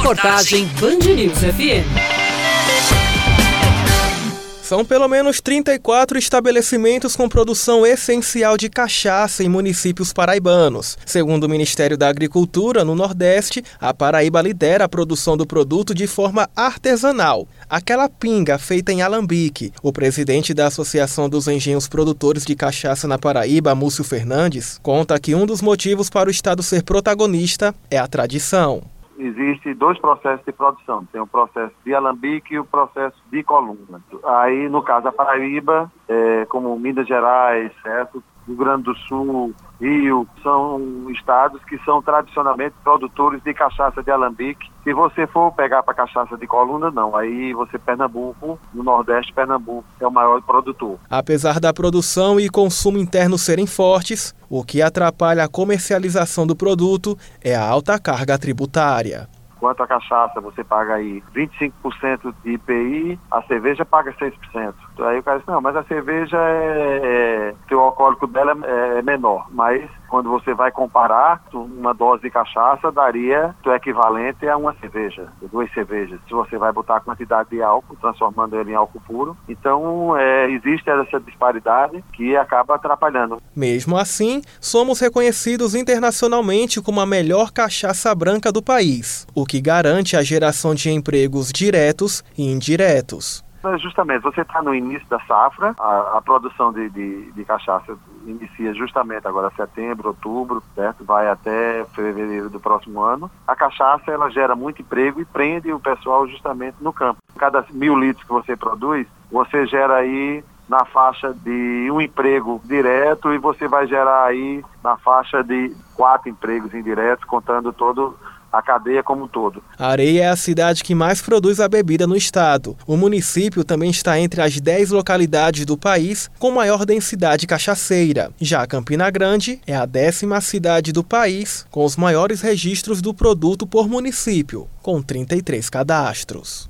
Reportagem Band News FM. São pelo menos 34 estabelecimentos com produção essencial de cachaça em municípios paraibanos. Segundo o Ministério da Agricultura, no Nordeste, a Paraíba lidera a produção do produto de forma artesanal. Aquela pinga feita em alambique. O presidente da Associação dos Engenhos Produtores de Cachaça na Paraíba, Múcio Fernandes, conta que um dos motivos para o Estado ser protagonista é a tradição existe dois processos de produção. Tem o processo de alambique e o processo de coluna. Aí, no caso da Paraíba, é, como Minas Gerais, certo? Rio Grande do Sul, Rio, são estados que são tradicionalmente produtores de cachaça de alambique. Se você for pegar para cachaça de coluna, não. Aí você, Pernambuco, no Nordeste, Pernambuco é o maior produtor. Apesar da produção e consumo interno serem fortes, o que atrapalha a comercialização do produto é a alta carga tributária. Quanto à cachaça, você paga aí 25% de IPI, a cerveja paga 6%. Aí o cara diz, não, mas a cerveja é, é o alcoólico dela é, é menor, mas quando você vai comparar, uma dose de cachaça daria o equivalente a uma cerveja, duas cervejas. Se você vai botar a quantidade de álcool, transformando ele em álcool puro. Então, é, existe essa disparidade que acaba atrapalhando. Mesmo assim, somos reconhecidos internacionalmente como a melhor cachaça branca do país, o que garante a geração de empregos diretos e indiretos. Justamente, você está no início da safra, a, a produção de, de, de, cachaça inicia justamente agora setembro, outubro, certo? Vai até fevereiro do próximo ano. A cachaça ela gera muito emprego e prende o pessoal justamente no campo. Cada mil litros que você produz, você gera aí na faixa de um emprego direto e você vai gerar aí na faixa de quatro empregos indiretos, contando todo a cadeia como um todo. Areia é a cidade que mais produz a bebida no estado. O município também está entre as 10 localidades do país com maior densidade cachaceira. Já Campina Grande é a décima cidade do país com os maiores registros do produto por município, com 33 cadastros.